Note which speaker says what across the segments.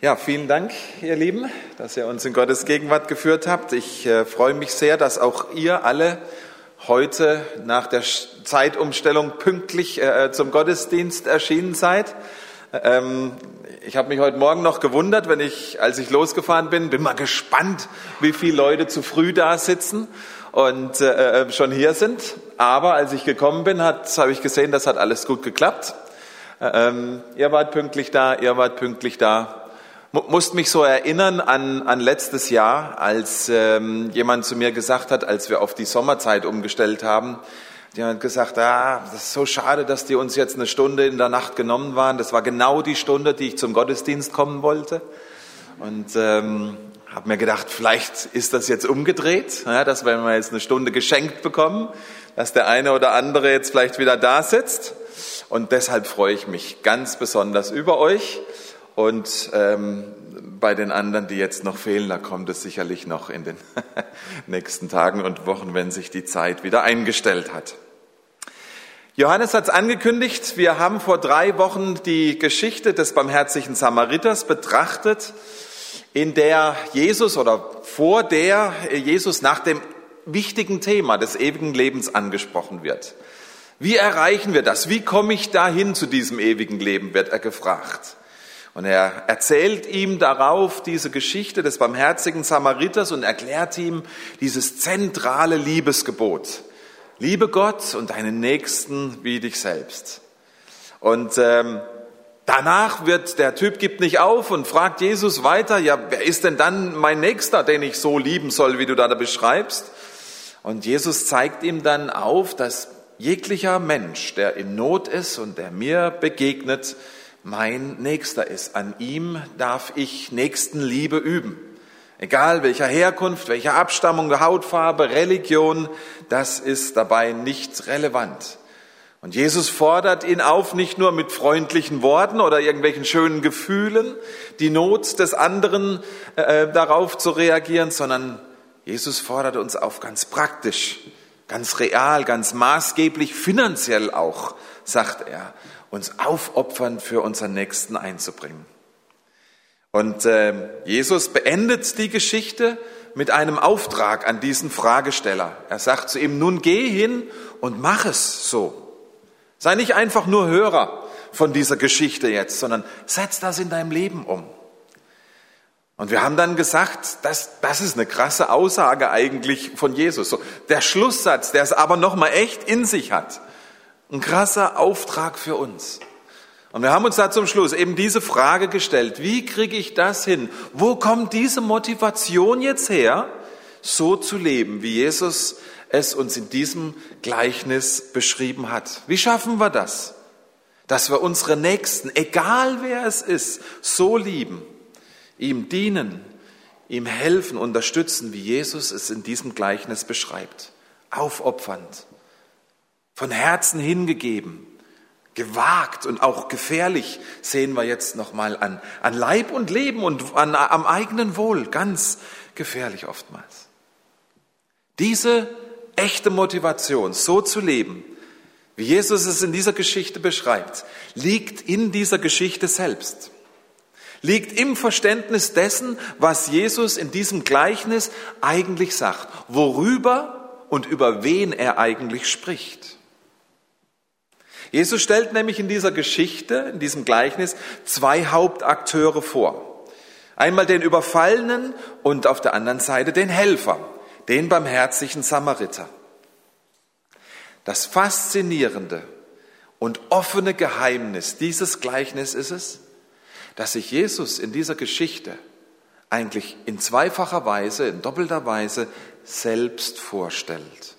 Speaker 1: Ja, vielen Dank, ihr Lieben, dass ihr uns in Gottes Gegenwart geführt habt. Ich äh, freue mich sehr, dass auch ihr alle heute nach der Zeitumstellung pünktlich äh, zum Gottesdienst erschienen seid. Ähm, ich habe mich heute Morgen noch gewundert, wenn ich, als ich losgefahren bin, bin mal gespannt, wie viele Leute zu früh da sitzen und äh, äh schon hier sind. Aber als ich gekommen bin, habe ich gesehen, das hat alles gut geklappt. Ähm, ihr wart pünktlich da, ihr wart pünktlich da musste mich so erinnern an, an letztes Jahr, als ähm, jemand zu mir gesagt hat, als wir auf die Sommerzeit umgestellt haben, hat gesagt, ah, das ist so schade, dass die uns jetzt eine Stunde in der Nacht genommen waren. Das war genau die Stunde, die ich zum Gottesdienst kommen wollte. Und ähm, habe mir gedacht, vielleicht ist das jetzt umgedreht, ja, dass wenn wir jetzt eine Stunde geschenkt bekommen, dass der eine oder andere jetzt vielleicht wieder da sitzt. Und deshalb freue ich mich ganz besonders über euch. Und ähm, bei den anderen, die jetzt noch fehlen, da kommt es sicherlich noch in den nächsten Tagen und Wochen, wenn sich die Zeit wieder eingestellt hat. Johannes hat es angekündigt, wir haben vor drei Wochen die Geschichte des barmherzigen Samariters betrachtet, in der Jesus oder vor der Jesus nach dem wichtigen Thema des ewigen Lebens angesprochen wird. Wie erreichen wir das? Wie komme ich dahin zu diesem ewigen Leben, wird er gefragt. Und er erzählt ihm darauf diese Geschichte des barmherzigen Samariters und erklärt ihm dieses zentrale Liebesgebot. Liebe Gott und deinen Nächsten wie dich selbst. Und ähm, danach wird der Typ gibt nicht auf und fragt Jesus weiter, ja, wer ist denn dann mein Nächster, den ich so lieben soll, wie du da beschreibst? Und Jesus zeigt ihm dann auf, dass jeglicher Mensch, der in Not ist und der mir begegnet, mein Nächster ist. An ihm darf ich Nächstenliebe üben. Egal welcher Herkunft, welcher Abstammung, Hautfarbe, Religion, das ist dabei nicht relevant. Und Jesus fordert ihn auf, nicht nur mit freundlichen Worten oder irgendwelchen schönen Gefühlen, die Not des anderen äh, darauf zu reagieren, sondern Jesus fordert uns auf ganz praktisch, ganz real, ganz maßgeblich, finanziell auch, sagt er uns aufopfern für unseren Nächsten einzubringen. Und äh, Jesus beendet die Geschichte mit einem Auftrag an diesen Fragesteller. Er sagt zu ihm, nun geh hin und mach es so. Sei nicht einfach nur Hörer von dieser Geschichte jetzt, sondern setz das in deinem Leben um. Und wir haben dann gesagt, das, das ist eine krasse Aussage eigentlich von Jesus. So, der Schlusssatz, der es aber nochmal echt in sich hat. Ein krasser Auftrag für uns. Und wir haben uns da zum Schluss eben diese Frage gestellt, wie kriege ich das hin? Wo kommt diese Motivation jetzt her, so zu leben, wie Jesus es uns in diesem Gleichnis beschrieben hat? Wie schaffen wir das? Dass wir unsere Nächsten, egal wer es ist, so lieben, ihm dienen, ihm helfen, unterstützen, wie Jesus es in diesem Gleichnis beschreibt. Aufopfernd von Herzen hingegeben, gewagt und auch gefährlich sehen wir jetzt nochmal an, an Leib und Leben und an, am eigenen Wohl, ganz gefährlich oftmals. Diese echte Motivation, so zu leben, wie Jesus es in dieser Geschichte beschreibt, liegt in dieser Geschichte selbst. Liegt im Verständnis dessen, was Jesus in diesem Gleichnis eigentlich sagt, worüber und über wen er eigentlich spricht. Jesus stellt nämlich in dieser Geschichte, in diesem Gleichnis, zwei Hauptakteure vor. Einmal den Überfallenen und auf der anderen Seite den Helfer, den barmherzigen Samariter. Das faszinierende und offene Geheimnis dieses Gleichnisses ist es, dass sich Jesus in dieser Geschichte eigentlich in zweifacher Weise, in doppelter Weise selbst vorstellt.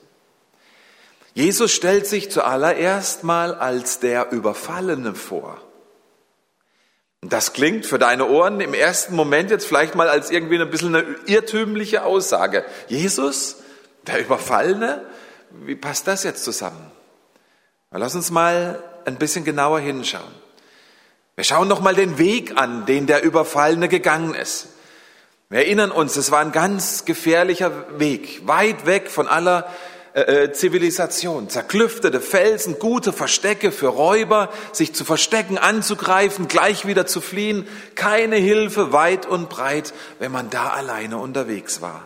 Speaker 1: Jesus stellt sich zuallererst mal als der Überfallene vor. Das klingt für deine Ohren im ersten Moment jetzt vielleicht mal als irgendwie ein bisschen eine irrtümliche Aussage. Jesus, der Überfallene, wie passt das jetzt zusammen? Lass uns mal ein bisschen genauer hinschauen. Wir schauen noch mal den Weg an, den der Überfallene gegangen ist. Wir erinnern uns, es war ein ganz gefährlicher Weg, weit weg von aller äh, äh, Zivilisation. Zerklüftete Felsen, gute Verstecke für Räuber, sich zu verstecken, anzugreifen, gleich wieder zu fliehen. Keine Hilfe weit und breit, wenn man da alleine unterwegs war.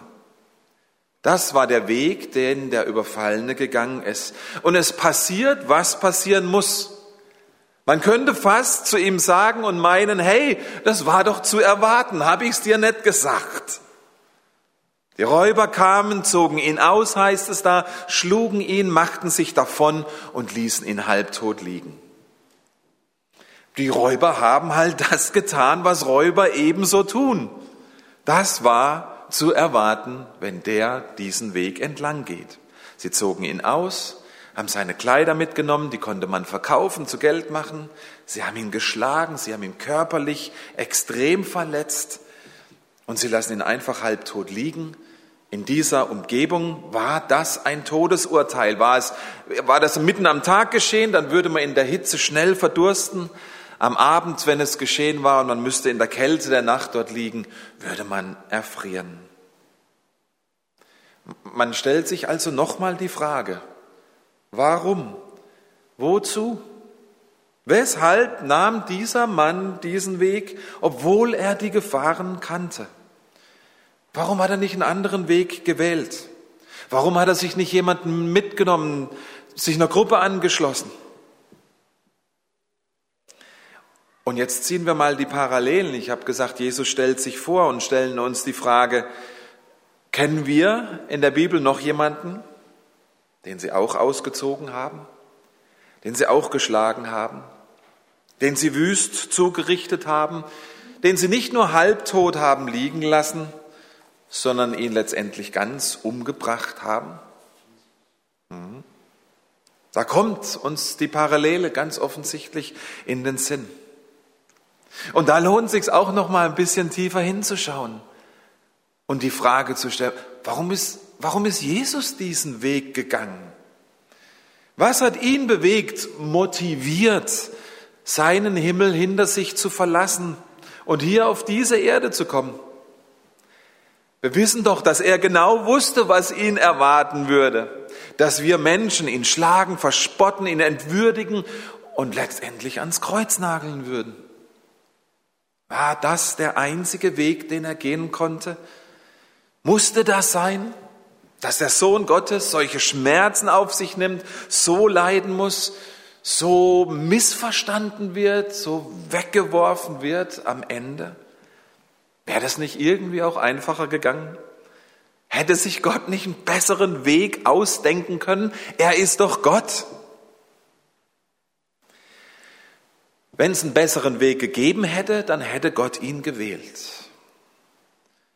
Speaker 1: Das war der Weg, den der Überfallene gegangen ist. Und es passiert, was passieren muss. Man könnte fast zu ihm sagen und meinen, hey, das war doch zu erwarten, habe ich es dir nicht gesagt. Die Räuber kamen, zogen ihn aus, heißt es da, schlugen ihn, machten sich davon und ließen ihn halbtot liegen. Die Räuber haben halt das getan, was Räuber ebenso tun. Das war zu erwarten, wenn der diesen Weg entlang geht. Sie zogen ihn aus, haben seine Kleider mitgenommen, die konnte man verkaufen, zu Geld machen. Sie haben ihn geschlagen, sie haben ihn körperlich extrem verletzt und sie lassen ihn einfach halbtot liegen. In dieser Umgebung war das ein Todesurteil. War, es, war das mitten am Tag geschehen, dann würde man in der Hitze schnell verdursten. Am Abend, wenn es geschehen war und man müsste in der Kälte der Nacht dort liegen, würde man erfrieren. Man stellt sich also nochmal die Frage, warum? Wozu? Weshalb nahm dieser Mann diesen Weg, obwohl er die Gefahren kannte? Warum hat er nicht einen anderen Weg gewählt? Warum hat er sich nicht jemanden mitgenommen, sich einer Gruppe angeschlossen? Und jetzt ziehen wir mal die Parallelen. Ich habe gesagt, Jesus stellt sich vor und stellen uns die Frage, kennen wir in der Bibel noch jemanden, den Sie auch ausgezogen haben, den Sie auch geschlagen haben, den Sie wüst zugerichtet haben, den Sie nicht nur halbtot haben liegen lassen, sondern ihn letztendlich ganz umgebracht haben? Mhm. Da kommt uns die Parallele ganz offensichtlich in den Sinn. Und da lohnt es sich auch noch mal ein bisschen tiefer hinzuschauen und die Frage zu stellen, warum ist, warum ist Jesus diesen Weg gegangen? Was hat ihn bewegt, motiviert, seinen Himmel hinter sich zu verlassen und hier auf diese Erde zu kommen? Wir wissen doch, dass er genau wusste, was ihn erwarten würde, dass wir Menschen ihn schlagen, verspotten, ihn entwürdigen und letztendlich ans Kreuz nageln würden. War das der einzige Weg, den er gehen konnte? Musste das sein, dass der Sohn Gottes solche Schmerzen auf sich nimmt, so leiden muss, so missverstanden wird, so weggeworfen wird am Ende? Wäre das nicht irgendwie auch einfacher gegangen? Hätte sich Gott nicht einen besseren Weg ausdenken können? Er ist doch Gott. Wenn es einen besseren Weg gegeben hätte, dann hätte Gott ihn gewählt.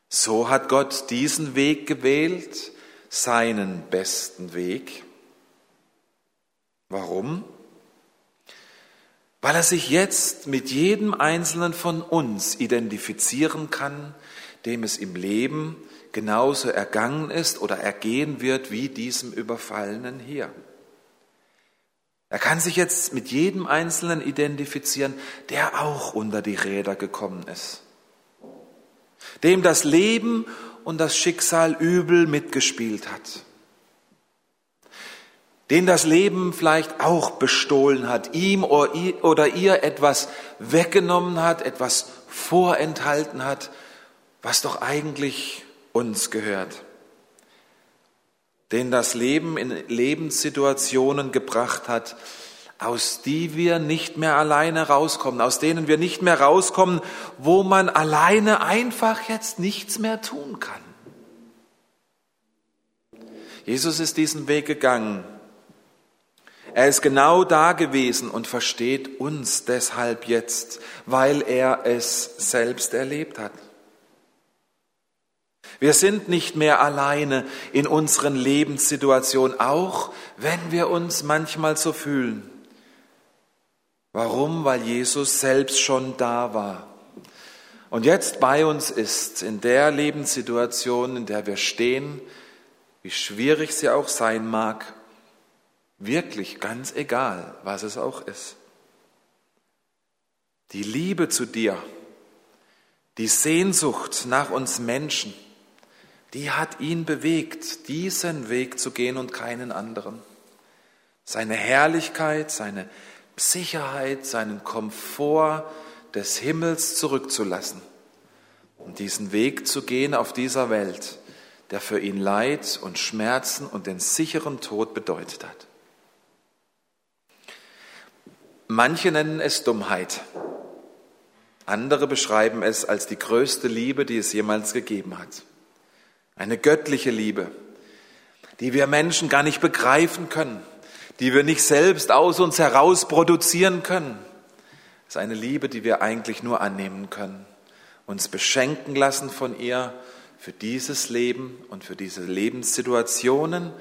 Speaker 1: So hat Gott diesen Weg gewählt, seinen besten Weg. Warum? weil er sich jetzt mit jedem Einzelnen von uns identifizieren kann, dem es im Leben genauso ergangen ist oder ergehen wird wie diesem Überfallenen hier. Er kann sich jetzt mit jedem Einzelnen identifizieren, der auch unter die Räder gekommen ist, dem das Leben und das Schicksal übel mitgespielt hat den das Leben vielleicht auch bestohlen hat, ihm oder ihr etwas weggenommen hat, etwas vorenthalten hat, was doch eigentlich uns gehört. Den das Leben in Lebenssituationen gebracht hat, aus die wir nicht mehr alleine rauskommen, aus denen wir nicht mehr rauskommen, wo man alleine einfach jetzt nichts mehr tun kann. Jesus ist diesen Weg gegangen er ist genau da gewesen und versteht uns deshalb jetzt, weil er es selbst erlebt hat. Wir sind nicht mehr alleine in unseren Lebenssituationen, auch wenn wir uns manchmal so fühlen. Warum? Weil Jesus selbst schon da war und jetzt bei uns ist, in der Lebenssituation, in der wir stehen, wie schwierig sie auch sein mag, Wirklich ganz egal, was es auch ist. Die Liebe zu dir, die Sehnsucht nach uns Menschen, die hat ihn bewegt, diesen Weg zu gehen und keinen anderen. Seine Herrlichkeit, seine Sicherheit, seinen Komfort des Himmels zurückzulassen und diesen Weg zu gehen auf dieser Welt, der für ihn Leid und Schmerzen und den sicheren Tod bedeutet hat. Manche nennen es Dummheit. Andere beschreiben es als die größte Liebe, die es jemals gegeben hat. Eine göttliche Liebe, die wir Menschen gar nicht begreifen können, die wir nicht selbst aus uns heraus produzieren können. Es ist eine Liebe, die wir eigentlich nur annehmen können, uns beschenken lassen von ihr für dieses Leben und für diese Lebenssituationen,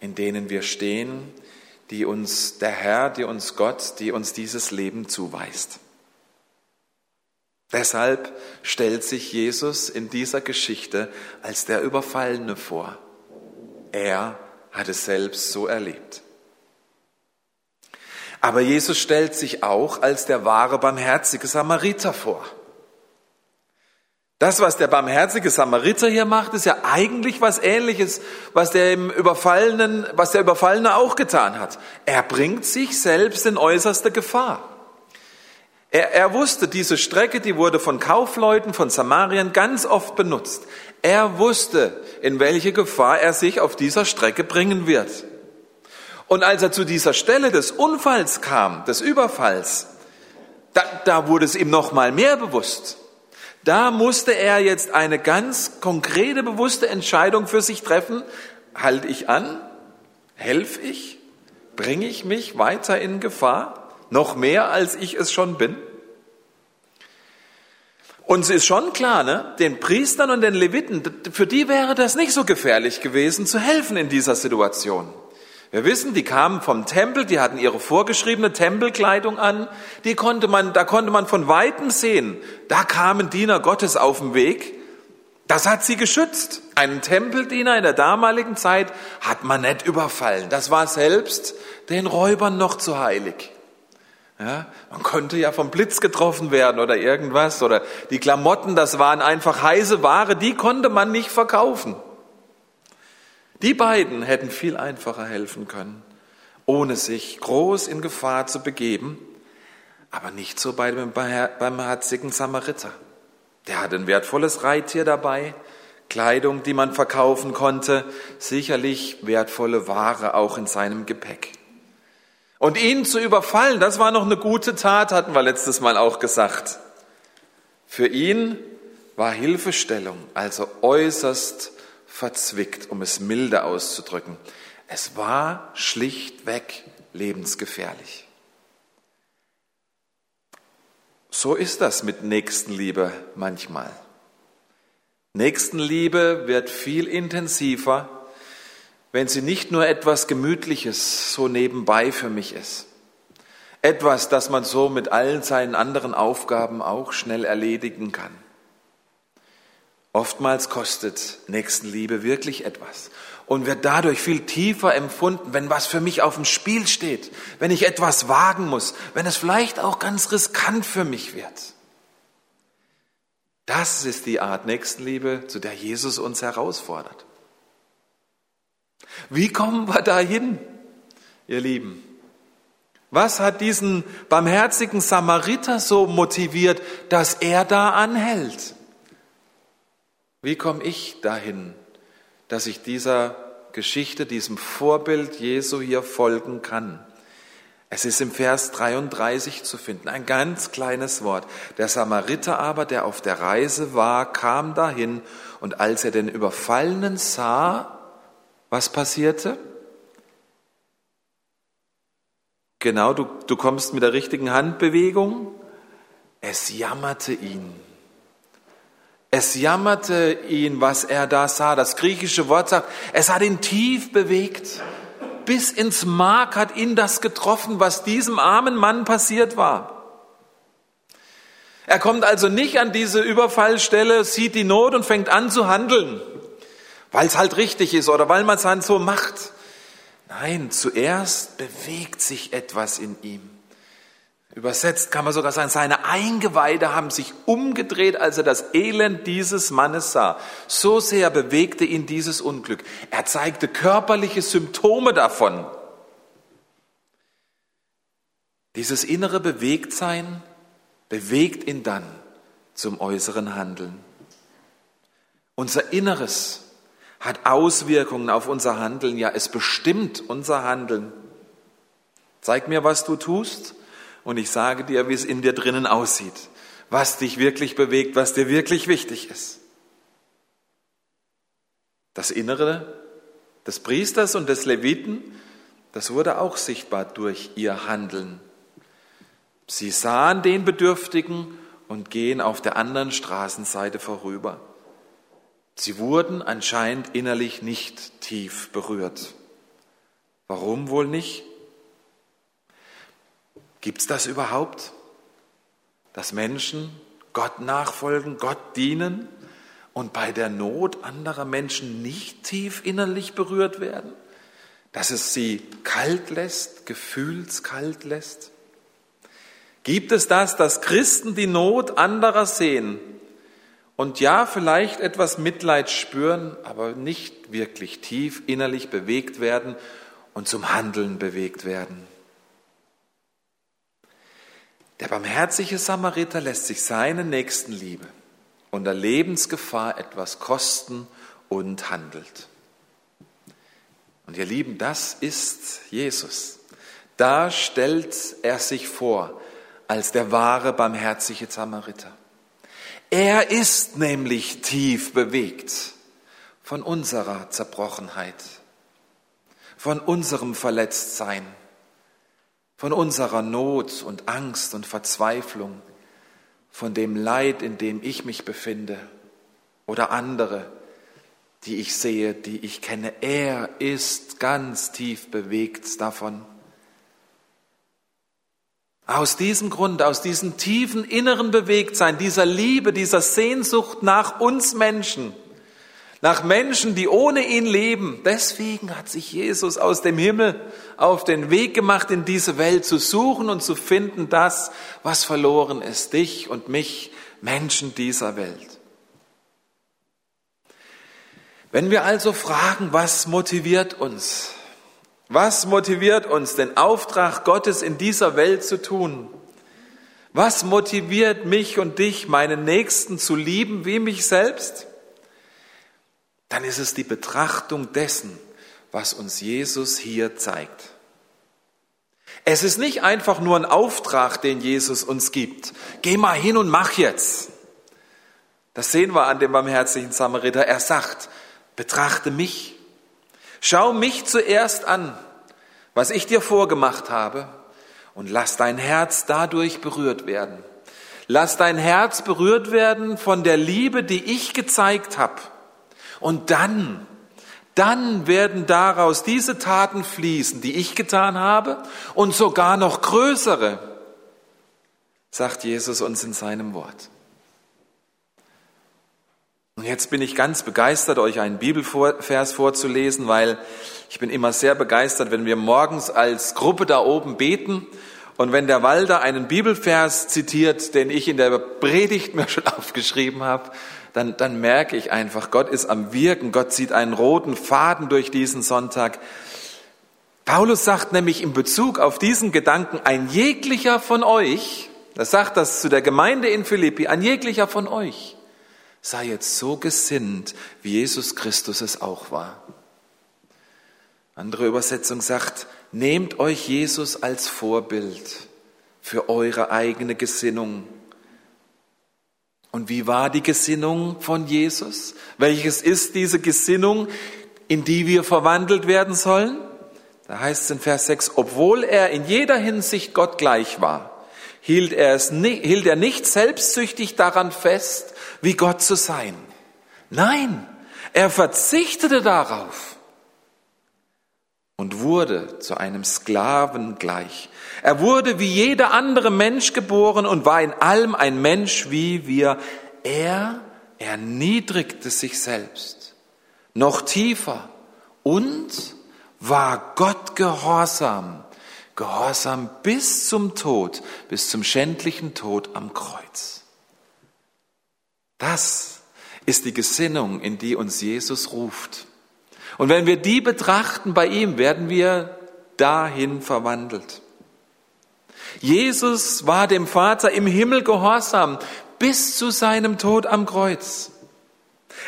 Speaker 1: in denen wir stehen, die uns der Herr, die uns Gott, die uns dieses Leben zuweist. Deshalb stellt sich Jesus in dieser Geschichte als der Überfallene vor. Er hat es selbst so erlebt. Aber Jesus stellt sich auch als der wahre barmherzige Samariter vor. Das, was der barmherzige Samariter hier macht, ist ja eigentlich was ähnliches, was der im Überfallenen, was der Überfallene auch getan hat. Er bringt sich selbst in äußerste Gefahr. Er, er wusste, diese Strecke, die wurde von Kaufleuten, von Samariern ganz oft benutzt. Er wusste, in welche Gefahr er sich auf dieser Strecke bringen wird. Und als er zu dieser Stelle des Unfalls kam, des Überfalls, da, da wurde es ihm noch mal mehr bewusst. Da musste er jetzt eine ganz konkrete, bewusste Entscheidung für sich treffen. Halte ich an? Helfe ich? Bringe ich mich weiter in Gefahr? Noch mehr, als ich es schon bin? Und es ist schon klar, ne? den Priestern und den Leviten, für die wäre das nicht so gefährlich gewesen, zu helfen in dieser Situation. Wir wissen, die kamen vom Tempel, die hatten ihre vorgeschriebene Tempelkleidung an, die konnte man, da konnte man von Weitem sehen, da kamen Diener Gottes auf den Weg. Das hat sie geschützt. Einen Tempeldiener in der damaligen Zeit hat man nicht überfallen. Das war selbst den Räubern noch zu heilig. Ja, man konnte ja vom Blitz getroffen werden oder irgendwas oder die Klamotten, das waren einfach heiße Ware, die konnte man nicht verkaufen. Die beiden hätten viel einfacher helfen können, ohne sich groß in Gefahr zu begeben, aber nicht so bei dem barmherzigen Samariter. Der hatte ein wertvolles Reittier dabei, Kleidung, die man verkaufen konnte, sicherlich wertvolle Ware auch in seinem Gepäck. Und ihn zu überfallen, das war noch eine gute Tat, hatten wir letztes Mal auch gesagt. Für ihn war Hilfestellung also äußerst verzwickt, um es milde auszudrücken. Es war schlichtweg lebensgefährlich. So ist das mit Nächstenliebe manchmal. Nächstenliebe wird viel intensiver, wenn sie nicht nur etwas Gemütliches so nebenbei für mich ist. Etwas, das man so mit allen seinen anderen Aufgaben auch schnell erledigen kann. Oftmals kostet Nächstenliebe wirklich etwas und wird dadurch viel tiefer empfunden, wenn was für mich auf dem Spiel steht, wenn ich etwas wagen muss, wenn es vielleicht auch ganz riskant für mich wird. Das ist die Art Nächstenliebe, zu der Jesus uns herausfordert. Wie kommen wir dahin, ihr Lieben? Was hat diesen barmherzigen Samariter so motiviert, dass er da anhält? Wie komme ich dahin, dass ich dieser Geschichte, diesem Vorbild Jesu hier folgen kann? Es ist im Vers 33 zu finden, ein ganz kleines Wort. Der Samariter aber, der auf der Reise war, kam dahin und als er den Überfallenen sah, was passierte? Genau, du, du kommst mit der richtigen Handbewegung. Es jammerte ihn. Es jammerte ihn, was er da sah. Das griechische Wort sagt, es hat ihn tief bewegt. Bis ins Mark hat ihn das getroffen, was diesem armen Mann passiert war. Er kommt also nicht an diese Überfallstelle, sieht die Not und fängt an zu handeln, weil es halt richtig ist oder weil man es dann so macht. Nein, zuerst bewegt sich etwas in ihm. Übersetzt kann man sogar sagen, seine Eingeweide haben sich umgedreht, als er das Elend dieses Mannes sah. So sehr bewegte ihn dieses Unglück. Er zeigte körperliche Symptome davon. Dieses innere Bewegtsein bewegt ihn dann zum äußeren Handeln. Unser Inneres hat Auswirkungen auf unser Handeln, ja, es bestimmt unser Handeln. Zeig mir, was du tust, und ich sage dir, wie es in dir drinnen aussieht, was dich wirklich bewegt, was dir wirklich wichtig ist. Das Innere des Priesters und des Leviten, das wurde auch sichtbar durch ihr Handeln. Sie sahen den Bedürftigen und gehen auf der anderen Straßenseite vorüber. Sie wurden anscheinend innerlich nicht tief berührt. Warum wohl nicht? Gibt es das überhaupt? Dass Menschen Gott nachfolgen, Gott dienen und bei der Not anderer Menschen nicht tief innerlich berührt werden? Dass es sie kalt lässt, gefühlskalt lässt? Gibt es das, dass Christen die Not anderer sehen und ja, vielleicht etwas Mitleid spüren, aber nicht wirklich tief innerlich bewegt werden und zum Handeln bewegt werden? Der barmherzige Samariter lässt sich seine Nächstenliebe unter Lebensgefahr etwas kosten und handelt. Und ihr Lieben, das ist Jesus. Da stellt er sich vor als der wahre barmherzige Samariter. Er ist nämlich tief bewegt von unserer Zerbrochenheit, von unserem Verletztsein von unserer Not und Angst und Verzweiflung, von dem Leid, in dem ich mich befinde oder andere, die ich sehe, die ich kenne. Er ist ganz tief bewegt davon. Aus diesem Grund, aus diesem tiefen inneren Bewegtsein, dieser Liebe, dieser Sehnsucht nach uns Menschen, nach Menschen, die ohne ihn leben. Deswegen hat sich Jesus aus dem Himmel auf den Weg gemacht, in diese Welt zu suchen und zu finden, das, was verloren ist, dich und mich, Menschen dieser Welt. Wenn wir also fragen, was motiviert uns? Was motiviert uns, den Auftrag Gottes in dieser Welt zu tun? Was motiviert mich und dich, meinen Nächsten zu lieben wie mich selbst? Dann ist es die Betrachtung dessen, was uns Jesus hier zeigt. Es ist nicht einfach nur ein Auftrag, den Jesus uns gibt. Geh mal hin und mach jetzt. Das sehen wir an dem barmherzigen Samariter. Er sagt, betrachte mich. Schau mich zuerst an, was ich dir vorgemacht habe, und lass dein Herz dadurch berührt werden. Lass dein Herz berührt werden von der Liebe, die ich gezeigt habe und dann, dann werden daraus diese Taten fließen, die ich getan habe und sogar noch größere, sagt Jesus uns in seinem Wort. Und jetzt bin ich ganz begeistert, euch einen Bibelvers vorzulesen, weil ich bin immer sehr begeistert, wenn wir morgens als Gruppe da oben beten und wenn der Walder einen Bibelvers zitiert, den ich in der Predigt mir schon aufgeschrieben habe, dann, dann merke ich einfach, Gott ist am Wirken, Gott zieht einen roten Faden durch diesen Sonntag. Paulus sagt nämlich in Bezug auf diesen Gedanken, ein jeglicher von euch, er sagt das zu der Gemeinde in Philippi, ein jeglicher von euch sei jetzt so gesinnt, wie Jesus Christus es auch war. Andere Übersetzung sagt, nehmt euch Jesus als Vorbild für eure eigene Gesinnung und wie war die Gesinnung von Jesus? Welches ist diese Gesinnung, in die wir verwandelt werden sollen? Da heißt es in Vers 6, obwohl er in jeder Hinsicht Gott gleich war, hielt er, es nicht, hielt er nicht selbstsüchtig daran fest, wie Gott zu sein. Nein, er verzichtete darauf und wurde zu einem Sklaven gleich. Er wurde wie jeder andere Mensch geboren und war in allem ein Mensch wie wir. Er erniedrigte sich selbst noch tiefer und war Gott gehorsam, Gehorsam bis zum Tod, bis zum schändlichen Tod am Kreuz. Das ist die Gesinnung, in die uns Jesus ruft. Und wenn wir die betrachten bei ihm, werden wir dahin verwandelt. Jesus war dem Vater im Himmel gehorsam bis zu seinem Tod am Kreuz.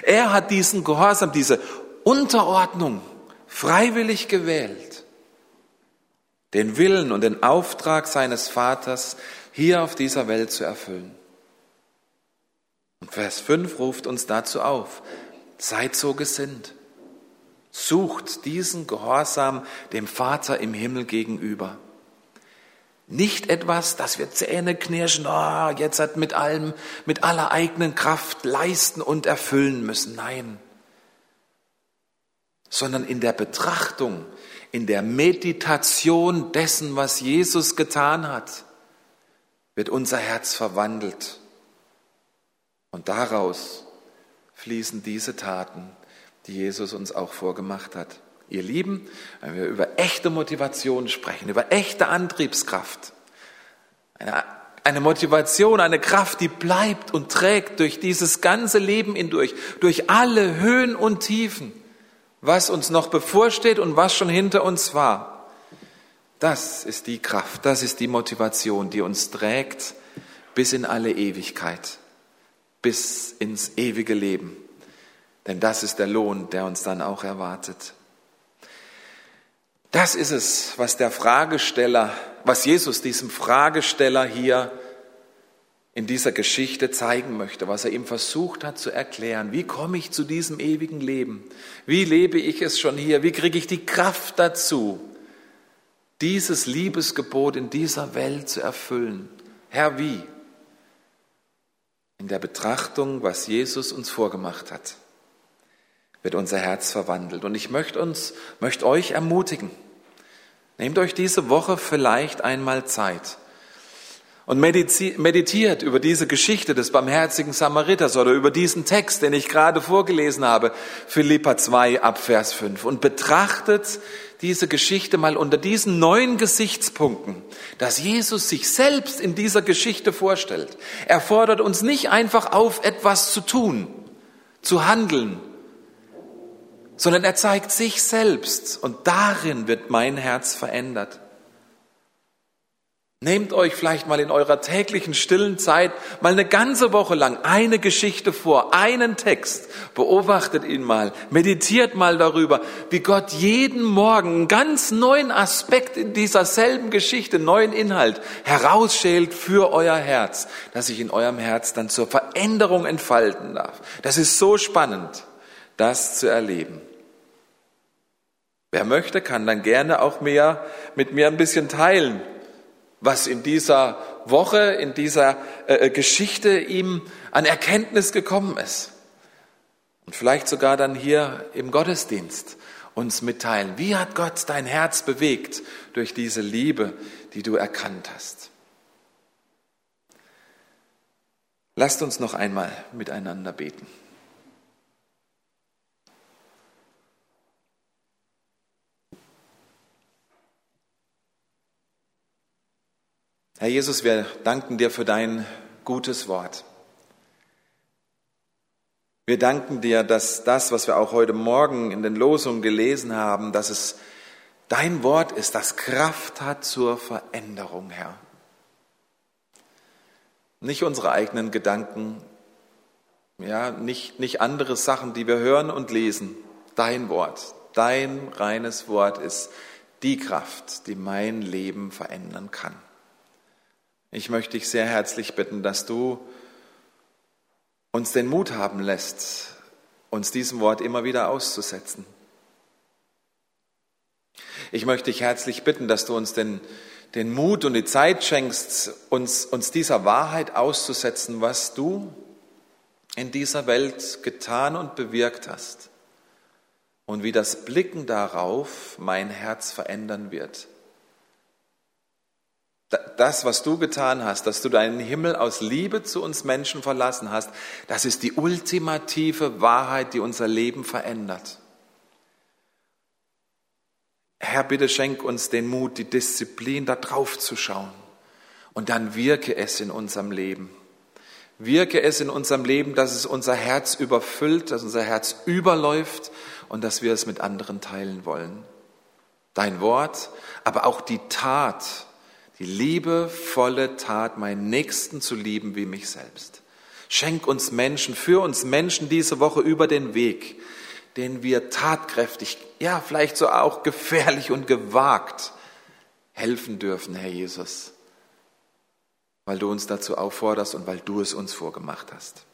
Speaker 1: Er hat diesen Gehorsam, diese Unterordnung freiwillig gewählt, den Willen und den Auftrag seines Vaters hier auf dieser Welt zu erfüllen. Und Vers 5 ruft uns dazu auf, seid so gesinnt, sucht diesen Gehorsam dem Vater im Himmel gegenüber. Nicht etwas, dass wir Zähne knirschen, oh, jetzt hat mit allem, mit aller eigenen Kraft leisten und erfüllen müssen. Nein. Sondern in der Betrachtung, in der Meditation dessen, was Jesus getan hat, wird unser Herz verwandelt. Und daraus fließen diese Taten, die Jesus uns auch vorgemacht hat. Ihr Lieben, wenn wir über echte Motivation sprechen, über echte Antriebskraft, eine, eine Motivation, eine Kraft, die bleibt und trägt durch dieses ganze Leben hindurch, durch alle Höhen und Tiefen, was uns noch bevorsteht und was schon hinter uns war. Das ist die Kraft, das ist die Motivation, die uns trägt bis in alle Ewigkeit, bis ins ewige Leben. Denn das ist der Lohn, der uns dann auch erwartet. Das ist es, was der Fragesteller, was Jesus diesem Fragesteller hier in dieser Geschichte zeigen möchte, was er ihm versucht hat zu erklären. Wie komme ich zu diesem ewigen Leben? Wie lebe ich es schon hier? Wie kriege ich die Kraft dazu, dieses Liebesgebot in dieser Welt zu erfüllen? Herr, wie? In der Betrachtung, was Jesus uns vorgemacht hat wird unser Herz verwandelt. Und ich möchte uns, möchte euch ermutigen. Nehmt euch diese Woche vielleicht einmal Zeit und meditiert über diese Geschichte des barmherzigen Samariters oder über diesen Text, den ich gerade vorgelesen habe, Philippa 2 ab Vers 5 und betrachtet diese Geschichte mal unter diesen neuen Gesichtspunkten, dass Jesus sich selbst in dieser Geschichte vorstellt. Er fordert uns nicht einfach auf, etwas zu tun, zu handeln, sondern er zeigt sich selbst und darin wird mein Herz verändert. Nehmt euch vielleicht mal in eurer täglichen stillen Zeit mal eine ganze Woche lang eine Geschichte vor, einen Text. Beobachtet ihn mal, meditiert mal darüber, wie Gott jeden Morgen einen ganz neuen Aspekt in dieser selben Geschichte, neuen Inhalt herausschält für euer Herz, dass sich in eurem Herz dann zur Veränderung entfalten darf. Das ist so spannend, das zu erleben. Wer möchte, kann dann gerne auch mehr mit mir ein bisschen teilen, was in dieser Woche, in dieser äh, äh, Geschichte ihm an Erkenntnis gekommen ist. Und vielleicht sogar dann hier im Gottesdienst uns mitteilen. Wie hat Gott dein Herz bewegt durch diese Liebe, die du erkannt hast? Lasst uns noch einmal miteinander beten. Herr Jesus, wir danken dir für dein gutes Wort. Wir danken dir, dass das, was wir auch heute Morgen in den Losungen gelesen haben, dass es dein Wort ist, das Kraft hat zur Veränderung, Herr. Nicht unsere eigenen Gedanken, ja, nicht, nicht andere Sachen, die wir hören und lesen. Dein Wort, dein reines Wort ist die Kraft, die mein Leben verändern kann. Ich möchte dich sehr herzlich bitten, dass du uns den Mut haben lässt, uns diesem Wort immer wieder auszusetzen. Ich möchte dich herzlich bitten, dass du uns den, den Mut und die Zeit schenkst, uns, uns dieser Wahrheit auszusetzen, was du in dieser Welt getan und bewirkt hast und wie das Blicken darauf mein Herz verändern wird das, was du getan hast, dass du deinen Himmel aus Liebe zu uns Menschen verlassen hast, das ist die ultimative Wahrheit, die unser Leben verändert. Herr, bitte schenk uns den Mut, die Disziplin, da drauf zu schauen. Und dann wirke es in unserem Leben. Wirke es in unserem Leben, dass es unser Herz überfüllt, dass unser Herz überläuft und dass wir es mit anderen teilen wollen. Dein Wort, aber auch die Tat, die liebevolle Tat, meinen Nächsten zu lieben wie mich selbst. Schenk uns Menschen, für uns Menschen diese Woche über den Weg, den wir tatkräftig, ja vielleicht so auch gefährlich und gewagt helfen dürfen, Herr Jesus weil du uns dazu aufforderst und weil du es uns vorgemacht hast.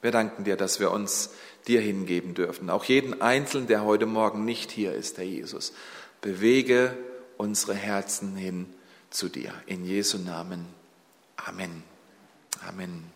Speaker 1: Wir danken dir, dass wir uns dir hingeben dürfen. Auch jeden Einzelnen, der heute Morgen nicht hier ist, Herr Jesus. Bewege unsere Herzen hin zu dir. In Jesu Namen. Amen. Amen.